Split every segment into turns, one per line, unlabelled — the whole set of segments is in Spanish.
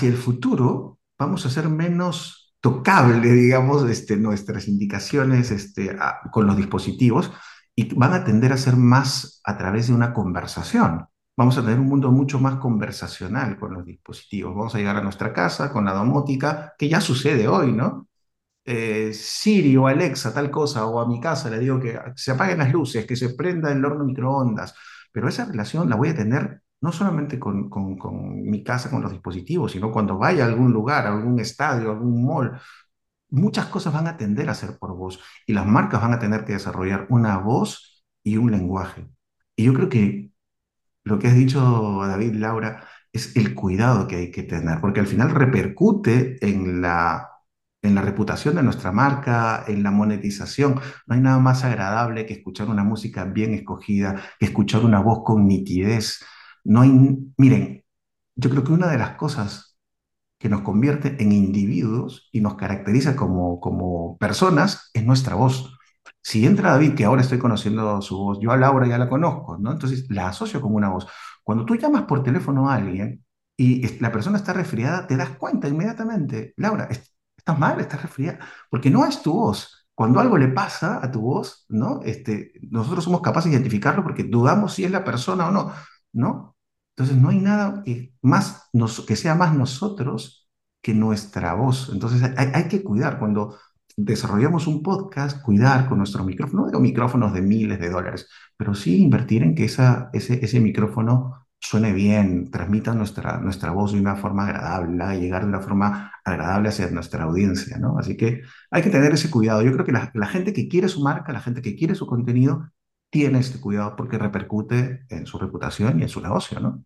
hacia el futuro vamos a ser menos tocable, digamos, este, nuestras indicaciones este, con los dispositivos y van a tender a ser más a través de una conversación. Vamos a tener un mundo mucho más conversacional con los dispositivos. Vamos a llegar a nuestra casa con la domótica, que ya sucede hoy, ¿no? Eh, Siri o Alexa, tal cosa, o a mi casa le digo que se apaguen las luces, que se prenda el horno microondas, pero esa relación la voy a tener no solamente con, con, mi casa, con los dispositivos, sino cuando vaya a algún lugar, a algún estadio, a algún mall. Muchas cosas van a tender a ser por voz y las marcas van a tener que desarrollar una voz y un lenguaje. Y yo creo que lo que has dicho, David, Laura, es el cuidado que hay que tener, porque al final repercute en la, en la reputación de nuestra marca, en la monetización. No hay nada más agradable que escuchar una música bien escogida, que escuchar una voz con nitidez. No hay, miren, yo creo que una de las cosas que nos convierte en individuos y nos caracteriza como, como personas es nuestra voz. Si entra David, que ahora estoy conociendo su voz, yo a Laura ya la conozco, ¿no? Entonces la asocio como una voz. Cuando tú llamas por teléfono a alguien y la persona está resfriada, te das cuenta inmediatamente, Laura, estás mal, estás resfriada, porque no es tu voz. Cuando algo le pasa a tu voz, ¿no? Este, nosotros somos capaces de identificarlo porque dudamos si es la persona o no, ¿no? Entonces no hay nada que, más que sea más nosotros que nuestra voz. Entonces hay, hay que cuidar cuando desarrollamos un podcast, cuidar con nuestro micrófono, no digo micrófonos de miles de dólares, pero sí invertir en que esa, ese, ese micrófono suene bien, transmita nuestra, nuestra voz de una forma agradable, llegar de una forma agradable hacia nuestra audiencia, ¿no? Así que hay que tener ese cuidado. Yo creo que la gente que quiere su marca, la gente que quiere su contenido, tiene este cuidado porque repercute en su reputación y en su negocio, ¿no?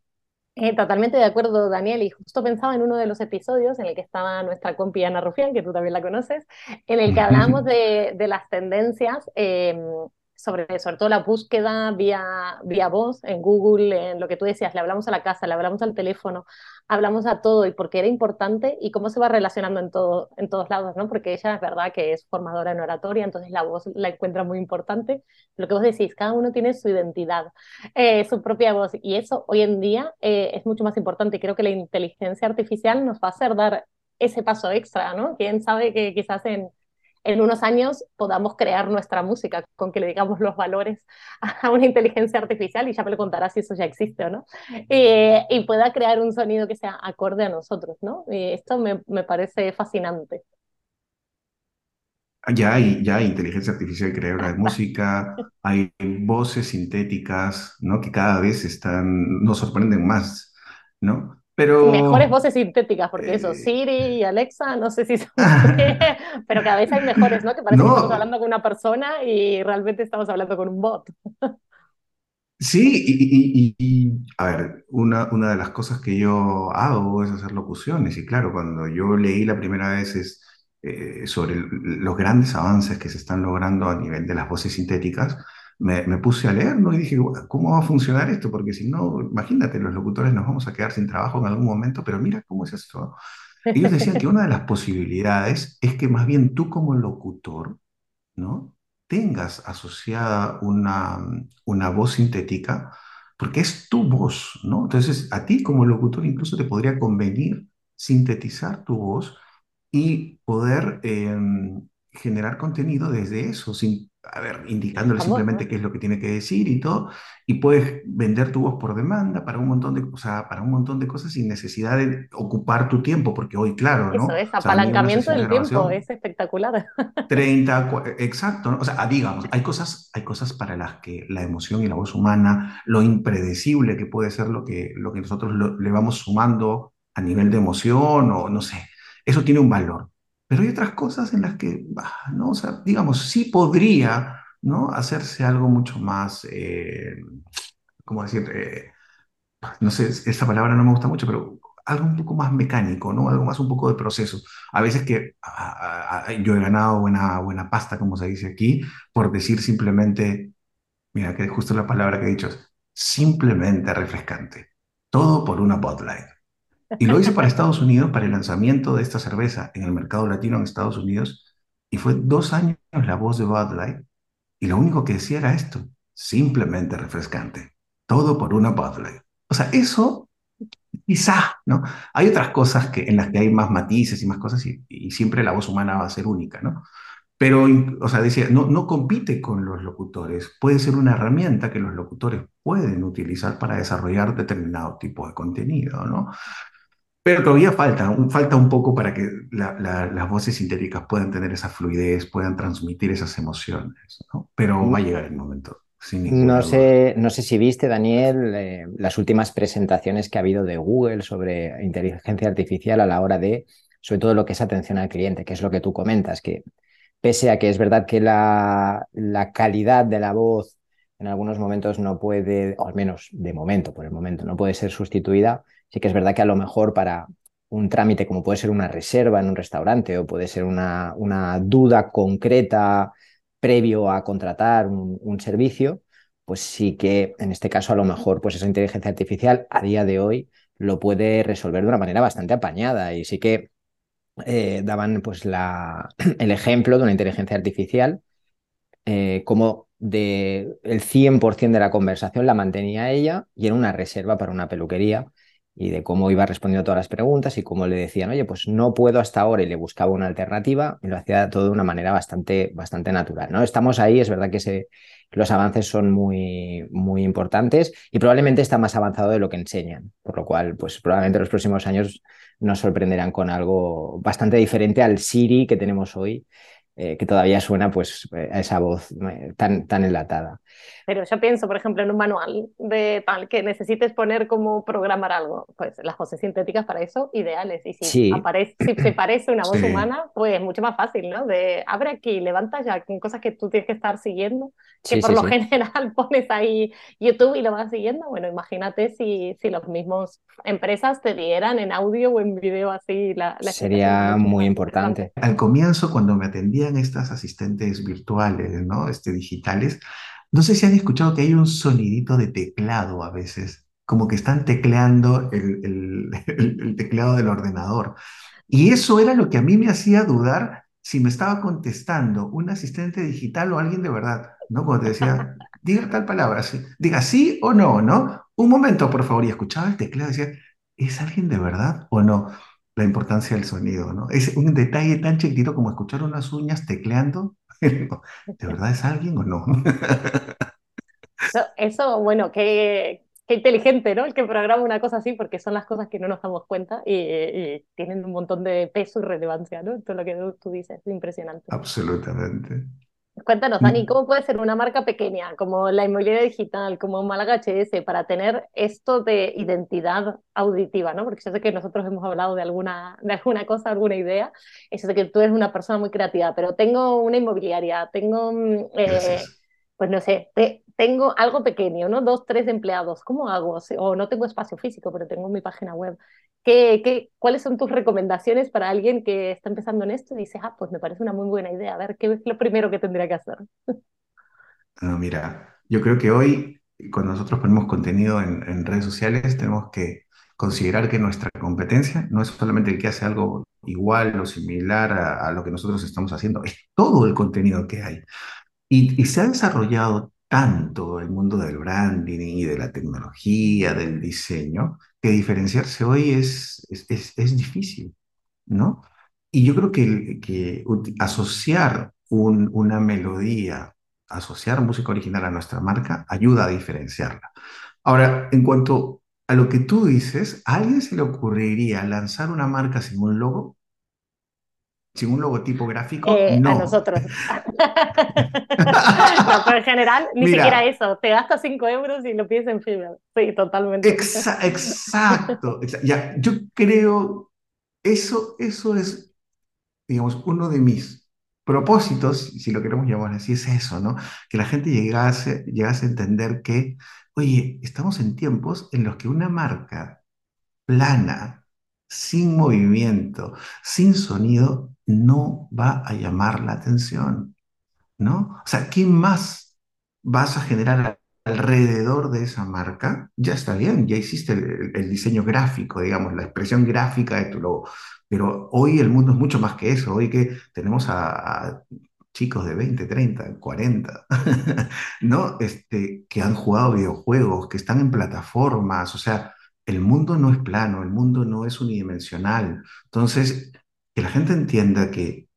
Eh, totalmente de acuerdo, Daniel, y justo pensaba en uno de los episodios en el que estaba nuestra compi Ana Rufián, que tú también la conoces, en el que hablamos de, de las tendencias eh, sobre, sobre todo la búsqueda vía, vía voz en Google, en lo que tú decías, le hablamos a la casa, le hablamos al teléfono, hablamos a todo y por qué era importante y cómo se va relacionando en, todo, en todos lados, ¿no? Porque ella es verdad que es formadora en oratoria, entonces la voz la encuentra muy importante. Lo que vos decís, cada uno tiene su identidad, eh, su propia voz y eso hoy en día eh, es mucho más importante. Creo que la inteligencia artificial nos va a hacer dar ese paso extra, ¿no? Quién sabe que quizás en en unos años podamos crear nuestra música con que le digamos los valores a una inteligencia artificial y ya me lo contará si eso ya existe o no, eh, y pueda crear un sonido que sea acorde a nosotros, ¿no? Y esto me, me parece fascinante.
Ya hay, ya hay inteligencia artificial creadora de música, hay voces sintéticas, ¿no? Que cada vez están, nos sorprenden más, ¿no? Pero,
mejores voces sintéticas, porque eso, eh, Siri y Alexa, no sé si son, pero cada vez hay mejores, ¿no? Que parece que estamos hablando con una persona y realmente estamos hablando con un bot.
Sí, y, y, a ver, una, una de las cosas que yo hago es hacer locuciones, y claro, cuando yo leí la primera vez es, eh, sobre los grandes avances que se están logrando a nivel de las voces sintéticas, me, puse a leer, ¿no? Y dije, ¿cómo va a funcionar esto? Porque si no, imagínate, los locutores nos vamos a quedar sin trabajo en algún momento, pero mira cómo es esto. Ellos decían que una de las posibilidades es que más bien tú como locutor, ¿no? Tengas asociada una, una voz sintética, porque es tu voz, ¿no? Entonces, a ti como locutor incluso te podría convenir sintetizar tu voz y poder em, generar contenido desde eso, sin a ver, indicándole simplemente qué es lo que tiene que decir y todo, y puedes vender tu voz por demanda para un montón de, o para un montón de cosas sin necesidad de ocupar tu tiempo, porque hoy, claro, ¿no?
Eso es, apalancamiento del tiempo, es espectacular.
30, exacto, o sea, digamos, hay cosas, hay cosas para las que la emoción y la voz humana, lo impredecible que puede ser lo que, lo que nosotros le vamos sumando a nivel de emoción o no sé, eso tiene un valor. Pero hay otras cosas en las que, ¿no? O sea, digamos, sí podría, ¿no? Hacerse algo mucho más, eh, ¿cómo decir? Eh, no sé, esa palabra no me gusta mucho, pero algo un poco más mecánico, ¿no? Algo más un poco de proceso. A veces que yo he ganado buena, buena pasta, como se dice aquí, por decir simplemente, mira, que justo la palabra que he dicho es simplemente refrescante. Todo por una Bud y lo hice para Estados Unidos, para el lanzamiento de esta cerveza en el mercado latino en Estados Unidos. Y fue dos años la voz de Bud Light. Y lo único que decía era esto, simplemente refrescante. Todo por una Bud Light. O sea, eso quizá, ¿no? Hay otras cosas que, en las que hay más matices y más cosas y, y siempre la voz humana va a ser única, ¿no? Pero, o sea, decía, no, no compite con los locutores, puede ser una herramienta que los locutores pueden utilizar para desarrollar determinado tipo de contenido, ¿no? Pero todavía falta, un, falta un poco para que la, la, las voces sintéticas puedan tener esa fluidez, puedan transmitir esas emociones, ¿no? Pero va a llegar el momento.
No sé, no sé si viste, Daniel, eh, las últimas presentaciones que ha habido de Google sobre inteligencia artificial a la hora de, sobre todo lo que es atención al cliente, que es lo que tú comentas, que pese a que es verdad que la, la calidad de la voz en algunos momentos no puede, o al menos de momento, por el momento, no puede ser sustituida, sí que es verdad que a lo mejor para un trámite como puede ser una reserva en un restaurante o puede ser una, una duda concreta previo a contratar un, servicio, pues sí que en este caso a lo mejor pues esa inteligencia artificial a día de hoy lo puede resolver de una manera bastante apañada. Y sí que eh, daban pues la, el ejemplo de una inteligencia artificial, eh, como de el 100% de la conversación la mantenía ella y era una reserva para una peluquería y de cómo iba respondiendo todas las preguntas y cómo le decían, oye, pues no puedo hasta ahora y le buscaba una alternativa y lo hacía todo de una manera bastante, bastante natural. ¿no? Estamos ahí, es verdad que los avances son muy, muy importantes y probablemente está más avanzado de lo que enseñan, por lo cual, pues probablemente en los próximos años nos sorprenderán con algo bastante diferente al Siri que tenemos hoy, eh, que todavía suena pues a esa voz eh, tan, tan enlatada.
Pero yo pienso, por ejemplo, en un manual de tal que necesites poner cómo programar algo. Pues las voces sintéticas para eso, ideales. Y si, aparece, si se parece una voz humana, pues mucho más fácil, ¿no? De abre aquí, levanta ya, con cosas que tú tienes que estar siguiendo, que por lo general pones ahí YouTube y lo vas siguiendo. Bueno, imagínate si, si los mismos empresas te dieran en audio o en video así la, la
Sería muy importante.
Al comienzo, cuando me estas asistentes virtuales, ¿no? Este, digitales, no sé si han escuchado que hay un sonidito de teclado a veces, como que están tecleando el, teclado del ordenador. Y eso era lo que a mí me hacía dudar si me estaba contestando un asistente digital o alguien de verdad, ¿no? Cuando te decía, diga tal palabra, diga sí o no, ¿no? Un momento, por favor, y escuchaba el teclado y decía, ¿es alguien de verdad o no? La importancia del sonido, ¿no? Es un detalle tan chiquitito como escuchar unas uñas tecleando ¿De verdad es alguien o no?
Eso, bueno, qué, qué, inteligente, ¿no? El que programa una cosa así, porque son las cosas que no nos damos cuenta y, tienen un montón de peso y relevancia, ¿no? Todo lo que tú dices, es impresionante.
Absolutamente.
Cuéntanos, Dani, ¿cómo puede ser una marca pequeña como la inmobiliaria digital, como Málaga HS, para tener esto de identidad auditiva, ¿no? Porque yo sé que nosotros hemos hablado de alguna, de alguna cosa, alguna idea, eso de que tú eres una persona muy creativa, pero tengo una inmobiliaria, tengo, mm, eh, pues no sé, tengo algo pequeño, ¿no? Dos, tres empleados, ¿cómo hago? O no tengo espacio físico, pero tengo mi página web. ¿Qué, qué, cuáles son tus recomendaciones para alguien que está empezando en esto y dice, ah, pues me parece una muy buena idea, a ver, ¿qué es lo primero que tendría que hacer?
Mira, yo creo que hoy, cuando nosotros ponemos contenido en, redes sociales, tenemos que considerar que nuestra competencia no es solamente el que hace algo igual o similar a, a, lo que nosotros estamos haciendo, es todo el contenido que hay. Y, y, se ha desarrollado tanto el mundo del branding y de la tecnología, del diseño, que diferenciarse hoy es, es, es, difícil, ¿no? Y yo creo que, que asociar un, una melodía, asociar música original a nuestra marca, ayuda a diferenciarla. Ahora, en cuanto a lo que tú dices, ¿a alguien se le ocurriría lanzar una marca sin un logo? Sin un logotipo gráfico,
eh,
no.
A nosotros. no, pero en general, ni Mira, siquiera eso. Te gastas 5 euros y lo pides en fibra. Sí, totalmente.
Exa exacto. exa ya, yo creo, eso, eso es, digamos, uno de mis propósitos, si lo queremos llamar así, es eso, ¿no? Que la gente llegase, llegase a entender que, oye, estamos en tiempos en los que una marca plana, sin movimiento, sin sonido, no va a llamar la atención, ¿no? O sea, ¿qué más vas a generar alrededor de esa marca? Ya está bien, ya hiciste el, diseño gráfico, digamos, la expresión gráfica de tu logo, pero hoy el mundo es mucho más que eso, hoy que tenemos a, a chicos de 20, 30, 40, ¿no? Este, que han jugado videojuegos, que están en plataformas, o sea, el mundo no es plano, el mundo no es unidimensional. Entonces, que la gente entienda que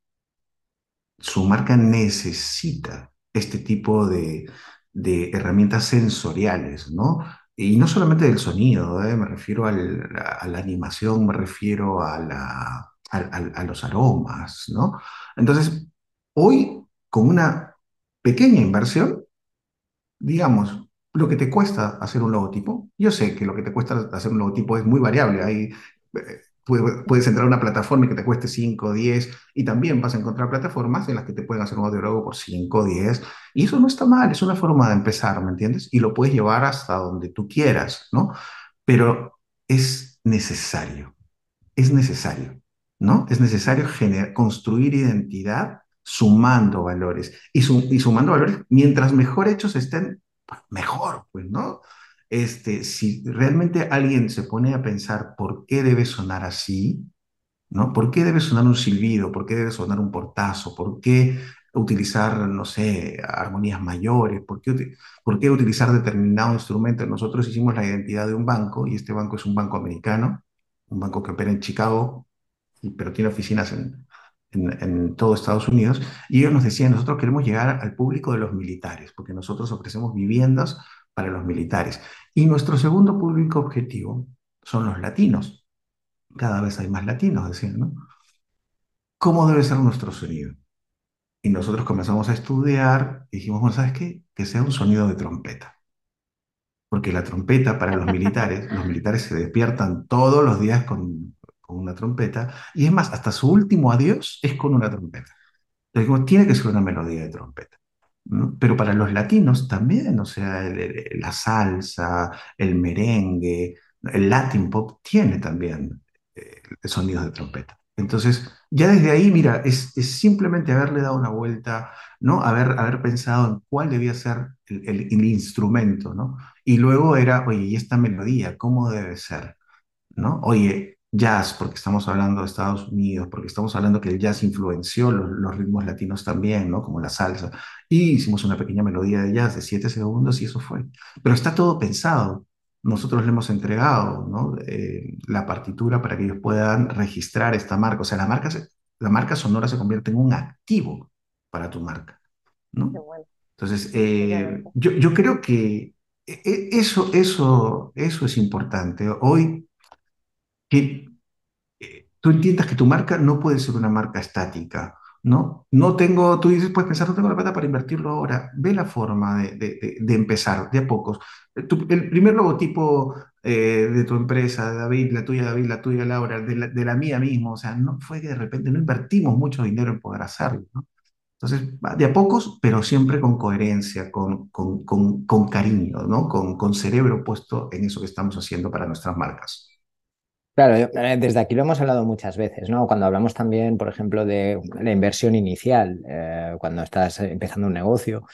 su marca necesita este tipo de, herramientas sensoriales, ¿no? Y no solamente del sonido, ¿eh? me refiero a la animación, me refiero a, a, los aromas, ¿no? Entonces, hoy, con una pequeña inversión, digamos, lo que te cuesta hacer un logotipo, yo sé que lo que te cuesta hacer un logotipo es muy variable. Hay, eh, puedes entrar a una plataforma que te cueste 5, 10, y también vas a encontrar plataformas en las que te pueden hacer un audiólogo por 5, 10, y eso no está mal, es una forma de empezar, ¿me entiendes? Y lo puedes llevar hasta donde tú quieras, ¿no? Pero es necesario es necesario, ¿no? Es necesario construir identidad sumando valores. Y, su- y sumando valores, mientras mejor hechos estén, pues, mejor, pues, ¿no? Este, si realmente alguien se pone a pensar por qué debe sonar así, ¿no? ¿Por qué debe sonar un silbido? ¿Por qué debe sonar un portazo? ¿Por qué utilizar, no sé, armonías mayores? ¿Por qué, por qué utilizar determinado instrumento? Nosotros hicimos la identidad de un banco y este banco es un banco americano, un banco que opera en Chicago, pero tiene oficinas en, en, en todo Estados Unidos. Y ellos nos decían, nosotros queremos llegar al público de los militares, porque nosotros ofrecemos viviendas para los militares. Y nuestro segundo público objetivo son los latinos cada vez hay más latinos, decían, ¿no? ¿Cómo debe ser nuestro sonido? Y nosotros comenzamos a estudiar dijimos, ¿sabes qué? Que sea un sonido de trompeta. Porque la trompeta para los militares, los militares se despiertan todos los días con, una trompeta, y es más, hasta su último adiós es con una trompeta. Entonces, dijimos, tiene que ser una melodía de trompeta. Pero para los latinos también, o sea, la salsa, el merengue, el Latin pop tiene también eh, sonidos de trompeta. Entonces, ya desde ahí, mira, es, simplemente haberle dado una vuelta, ¿no? Haber, haber pensado en cuál debía ser el, el- el instrumento, ¿no? Y luego era, oye, ¿y esta melodía cómo debe ser? ¿no? Oye, jazz, porque estamos hablando de Estados Unidos, porque estamos hablando que el jazz influenció los, los ritmos latinos también, ¿no? Como la salsa. Y hicimos una pequeña melodía de jazz de siete segundos y eso fue. Pero está todo pensado. Nosotros le hemos entregado, ¿no? Eh, la partitura para que ellos puedan registrar esta marca. O sea, la marca, se- la marca sonora se convierte en un activo para tu marca, ¿no?
bueno,
Entonces, eh, yo, yo creo que e- e- eso, eso, eso es importante. Hoy que eh, tú entiendas que tu marca no puede ser una marca estática, ¿no? No tengo, tú dices, puedes pensar, no tengo la plata para invertirlo ahora. Ve la forma de, empezar, de a pocos. Eh, el primer logotipo eh, de tu empresa, David, la tuya, David, la tuya, Laura, de la, la mía mismo, o sea, no fue que de repente no invertimos mucho dinero en poder hacerlo. Entonces, de a pocos, pero siempre con coherencia, con, cariño, ¿no? Con cerebro puesto en eso que estamos haciendo para nuestras marcas.
Claro, eh, desde aquí lo hemos hablado muchas veces, ¿no? Cuando hablamos también, por ejemplo, de la inversión inicial, eh, cuando estás empezando un negocio.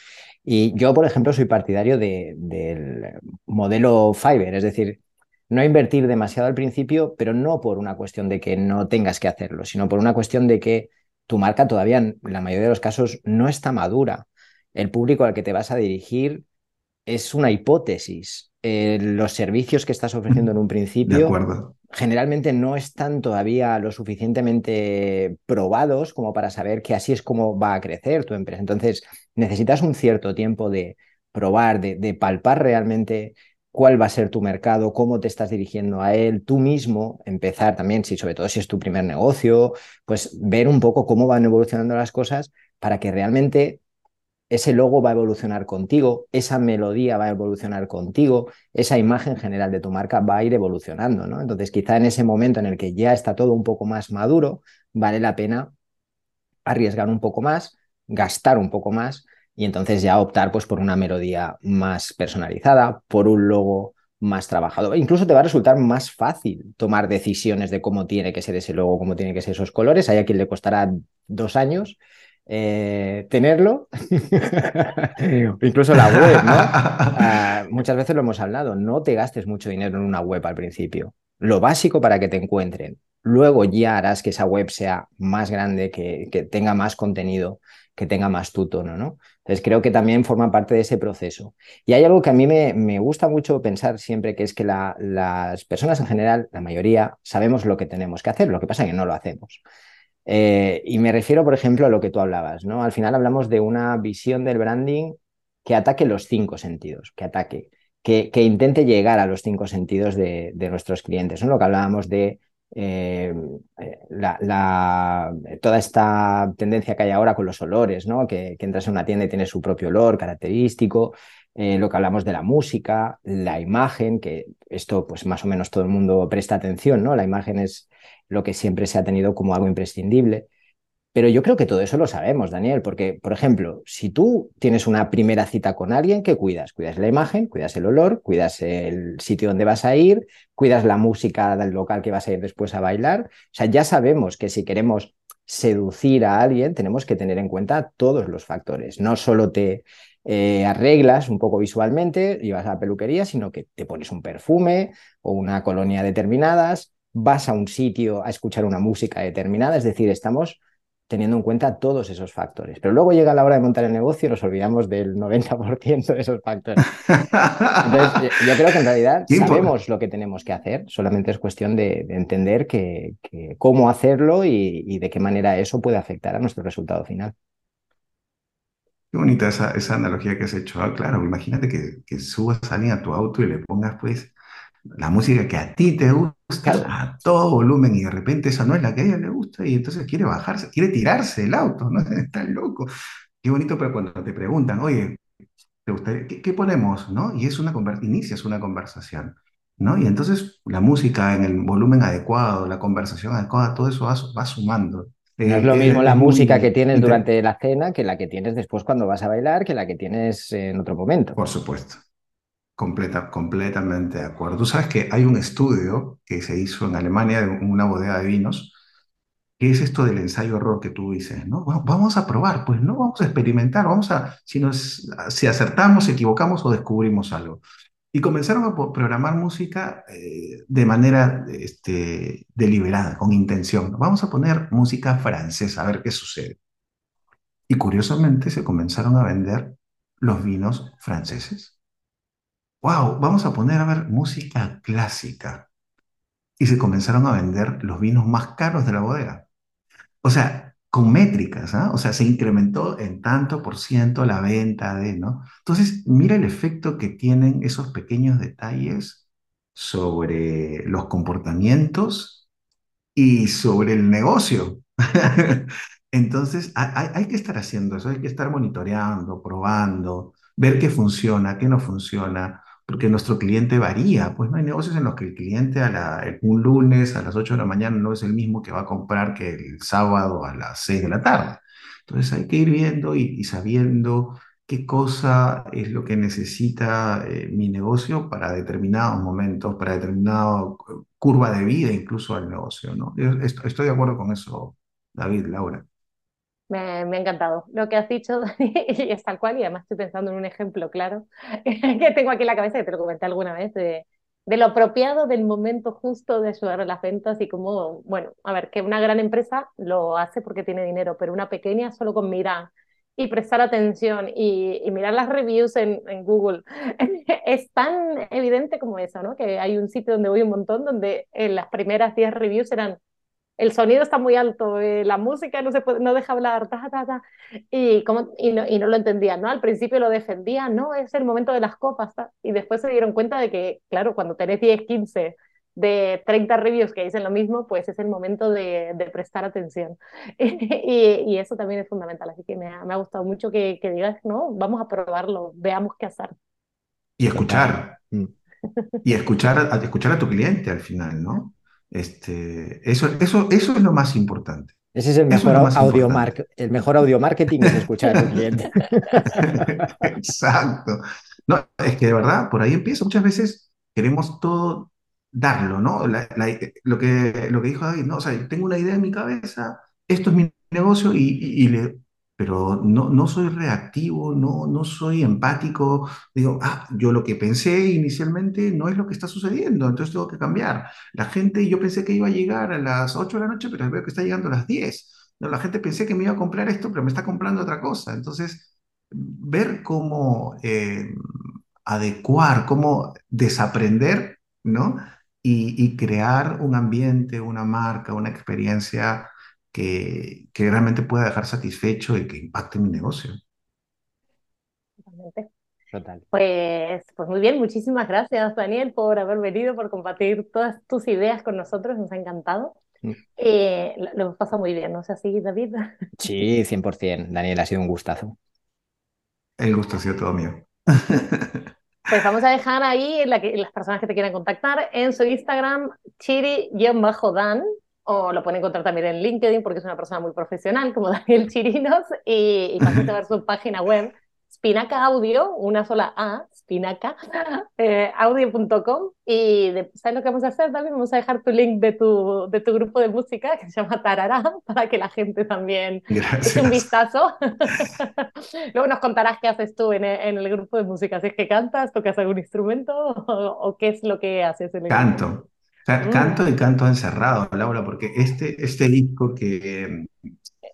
Y yo, por ejemplo, soy partidario de- del modelo Fiverr, es decir, no invertir demasiado al principio, pero no por una cuestión de que no tengas que hacerlo, sino por una cuestión de que tu marca todavía, en la mayoría de los casos, no está madura. El público al que te vas a dirigir es una hipótesis. Eh, los servicios que estás ofreciendo en un
De
principio
acuerdo.
Generalmente no están todavía lo suficientemente probados como para saber que así es como va a crecer tu empresa. Entonces, necesitas un cierto tiempo de probar, de, de palpar realmente cuál va a ser tu mercado, cómo te estás dirigiendo a él, tú mismo empezar también, si sobre todo si es tu primer negocio, pues ver un poco cómo van evolucionando las cosas para que realmente ese logo va a evolucionar contigo, esa melodía va a evolucionar contigo, esa imagen general de tu marca va a ir evolucionando, ¿no? Entonces, quizá en ese momento en el que ya está todo un poco más maduro, vale la pena arriesgar un poco más, gastar un poco más y entonces ya optar pues por una melodía más personalizada, por un logo más trabajado. Incluso te va a resultar más fácil tomar decisiones de cómo tiene que ser ese logo, cómo tiene que ser esos colores. Hay a quien le costará dos años eh, tenerlo, incluso la web, ¿no? Ah, muchas veces lo hemos hablado, no te gastes mucho dinero en una web al principio. Lo básico para que te encuentren. Luego ya harás que esa web sea más grande, que, que tenga más contenido, que tenga más tu tono, ¿no? Entonces creo que también forma parte de ese proceso. Y hay algo que a mí me, me gusta mucho pensar siempre, que es que las personas en general, la mayoría, sabemos lo que tenemos que hacer, lo que pasa es que no lo hacemos. Eh, y me refiero, por ejemplo, a lo que tú hablabas, ¿no? Al final hablamos de una visión del branding que ataque los cinco sentidos, que ataque, que, que intente llegar a los cinco sentidos de, de nuestros clientes, ¿no? Lo que hablábamos de eh, la, toda esta tendencia que hay ahora con los olores, ¿no? que, entras en una tienda y tiene su propio olor característico, eh, lo que hablamos de la música, la imagen, que esto pues más o menos todo el mundo presta atención, ¿no? la imagen es lo que siempre se ha tenido como algo imprescindible. Pero yo creo que todo eso lo sabemos, Daniel, porque, por ejemplo, si tú tienes una primera cita con alguien, ¿qué cuidas? Cuidas la imagen, cuidas el olor, cuidas el sitio donde vas a ir, cuidas la música del local que vas a ir después a bailar. O sea, ya sabemos que si queremos seducir a alguien, tenemos que tener en cuenta todos los factores. No solo te eh, arreglas un poco visualmente y vas a la peluquería, sino que te pones un perfume o una colonia determinadas, vas a un sitio a escuchar una música determinada, es decir, estamos teniendo en cuenta todos esos factores. Pero luego llega la hora de montar el negocio y nos olvidamos del 90% de esos factores. Entonces, yo creo que en realidad sabemos lo que tenemos que hacer, solamente es cuestión de, entender que, cómo hacerlo y, de qué manera eso puede afectar a nuestro resultado final.
Qué bonita esa, esa analogía que has hecho. Ah, claro, imagínate que, que subas a alguien a tu auto y le pongas pues la música que a ti te gusta a todo volumen y de repente esa no es la que a ella le gusta y entonces quiere bajarse, quiere tirarse el auto, ¿no? Está loco. Qué bonito, pero cuando te preguntan, oye, ¿te gustaría, qué, ponemos? ¿no? Y es una inicias una conversación, ¿no? Y entonces la música en el volumen adecuado, la conversación adecuada, todo eso va, sumando.
No es lo eh, mismo la música que tienes durante la cena que la que tienes después cuando vas a bailar, que la que tienes en otro momento.
Por supuesto. Completa, completamente de acuerdo. Tú sabes que hay un estudio que se hizo en Alemania en una bodega de vinos, que es esto del ensayo error que tú dices, ¿no? Vamos a probar, pues no vamos a experimentar, vamos a, si, nos, si acertamos, equivocamos o descubrimos algo. Y comenzaron a programar música eh, de manera este, deliberada, con intención. Vamos a poner música francesa, a ver qué sucede. Y curiosamente se comenzaron a vender los vinos franceses wow, vamos a poner a ver música clásica. Y se comenzaron a vender los vinos más caros de la bodega. O sea, con métricas, ¿ah? O sea, se incrementó en tanto por ciento la venta de, ¿no? Entonces, mira el efecto que tienen esos pequeños detalles sobre los comportamientos y sobre el negocio. Entonces, hay, hay, que estar haciendo eso, hay que estar monitoreando, probando, ver qué funciona, qué no funciona porque nuestro cliente varía, pues no hay negocios en los que el cliente a un lunes a las 8 de la mañana no es el mismo que va a comprar que el sábado a las 6 de la tarde. Entonces hay que ir viendo y, sabiendo qué cosa es lo que necesita eh, mi negocio para determinados momentos, para determinada curva de vida incluso al negocio, estoy de acuerdo con eso, David, Laura.
Me, ha encantado lo que has dicho, y es tal cual, y además estoy pensando en un ejemplo claro que tengo aquí en la cabeza, que te lo comenté alguna vez, de, de lo apropiado del momento justo de ayudar las ventas y como, bueno, a ver, que una gran empresa lo hace porque tiene dinero, pero una pequeña solo con mirar y prestar atención y, y mirar las reviews en, en, Google es tan evidente como eso, ¿no? Que hay un sitio donde voy un montón donde en las primeras 10 reviews eran el sonido está muy alto, eh, la música no, se puede, no deja hablar, ta, ta, ta, y, como, y, no, y no lo entendían, ¿no? Al principio lo defendían, no, es el momento de las copas, y después se dieron cuenta de que, claro, cuando tenés 10, 15 de 30 reviews que dicen lo mismo, pues es el momento de, de prestar atención. y, y, eso también es fundamental, así que me ha, me ha gustado mucho que, que, digas, no, vamos a probarlo, veamos qué hacer.
Y escuchar. y escuchar, escuchar a tu cliente al final, ¿no? Este, eso, eso, eso es lo más importante.
Ese es el mejor, audio el mejor audio marketing es escuchar al cliente.
Exacto. No, es que de verdad, por ahí empieza. Muchas veces queremos todo darlo, ¿no? lo, que, lo que dijo David, ¿no? O sea, tengo una idea en mi cabeza, esto es mi negocio y, y le, pero no, no soy reactivo, no, no soy empático. Digo, ah, yo lo que pensé inicialmente no es lo que está sucediendo, entonces tengo que cambiar. La gente, yo pensé que iba a llegar a las 8 de la noche, pero veo que está llegando a las 10. No, la gente pensé que me iba a comprar esto, pero me está comprando otra cosa. Entonces, ver cómo eh, adecuar, cómo desaprender, ¿no? Y, crear un ambiente, una marca, una experiencia que, que realmente pueda dejar satisfecho y que impacte mi negocio.
Totalmente. Total. Pues, pues muy bien, muchísimas gracias Daniel por haber venido, por compartir todas tus ideas con nosotros, nos ha encantado. Mm. Eh, lo, hemos pasado muy bien, ¿no es así, David?
Sí, 100%. Daniel, ha sido un gustazo.
El gusto ha sido todo mío.
Pues vamos a dejar ahí la las personas que te quieran contactar en su Instagram, chiri-dan, o lo pueden encontrar también en LinkedIn porque es una persona muy profesional como Daniel Chirinos, y, y a ver su página web, Spinaca Audio, una sola A, Spinaca, eh, audio.com. Y ¿sabes lo que vamos a hacer, David? Vamos a dejar tu link de tu, de tu grupo de música que se llama Tarará para que la gente también eche un vistazo. Luego nos contarás qué haces tú en el, grupo de música. Si es que cantas, tocas algún instrumento o, qué es lo que haces en el
Canto. Mm. Canto y canto encerrado, Laura, porque este, este disco que,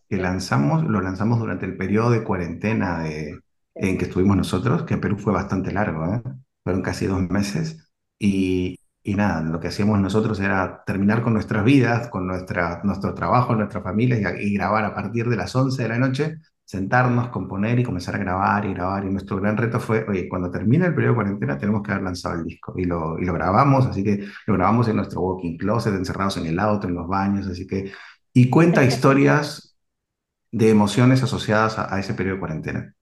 que lanzamos, lo lanzamos durante el periodo de cuarentena de, en que estuvimos nosotros, que en Perú fue bastante largo, ¿eh? fueron casi dos meses, y, y, nada, lo que hacíamos nosotros era terminar con nuestras vidas, con nuestra, nuestro trabajo, nuestra familia, y, grabar a partir de las 11 de la noche, sentarnos, componer y comenzar a grabar y grabar. Y nuestro gran reto fue, oye, cuando termine el periodo de cuarentena tenemos que haber lanzado el disco. Y lo, y lo grabamos, así que lo grabamos en nuestro walking closet, encerrados en el auto, en los baños, así que... Y cuenta historias de emociones asociadas a ese periodo de cuarentena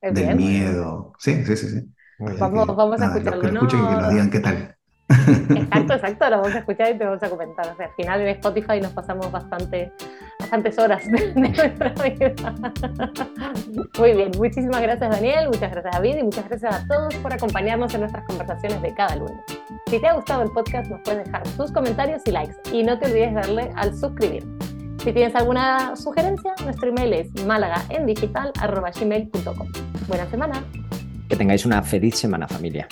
del miedo. Sí, sí, sí, sí.
Vamos, vamos a escucharlo.
que lo escuchen y que nos digan qué tal.
Exacto, exacto, lo vamos a escuchar y te vamos a comentar. O sea, al final en Spotify nos pasamos bastante, bastantes horas de, nuestra vida. Muy bien, muchísimas gracias Daniel, muchas gracias David y muchas gracias a todos por acompañarnos en nuestras conversaciones de cada lunes. Si te ha gustado el podcast, nos puedes dejar tus comentarios y likes y no te olvides darle al suscribir. Si tienes alguna sugerencia, nuestro email es málagaendigital.gmail.com. Buena semana.
Que tengáis una feliz semana familia.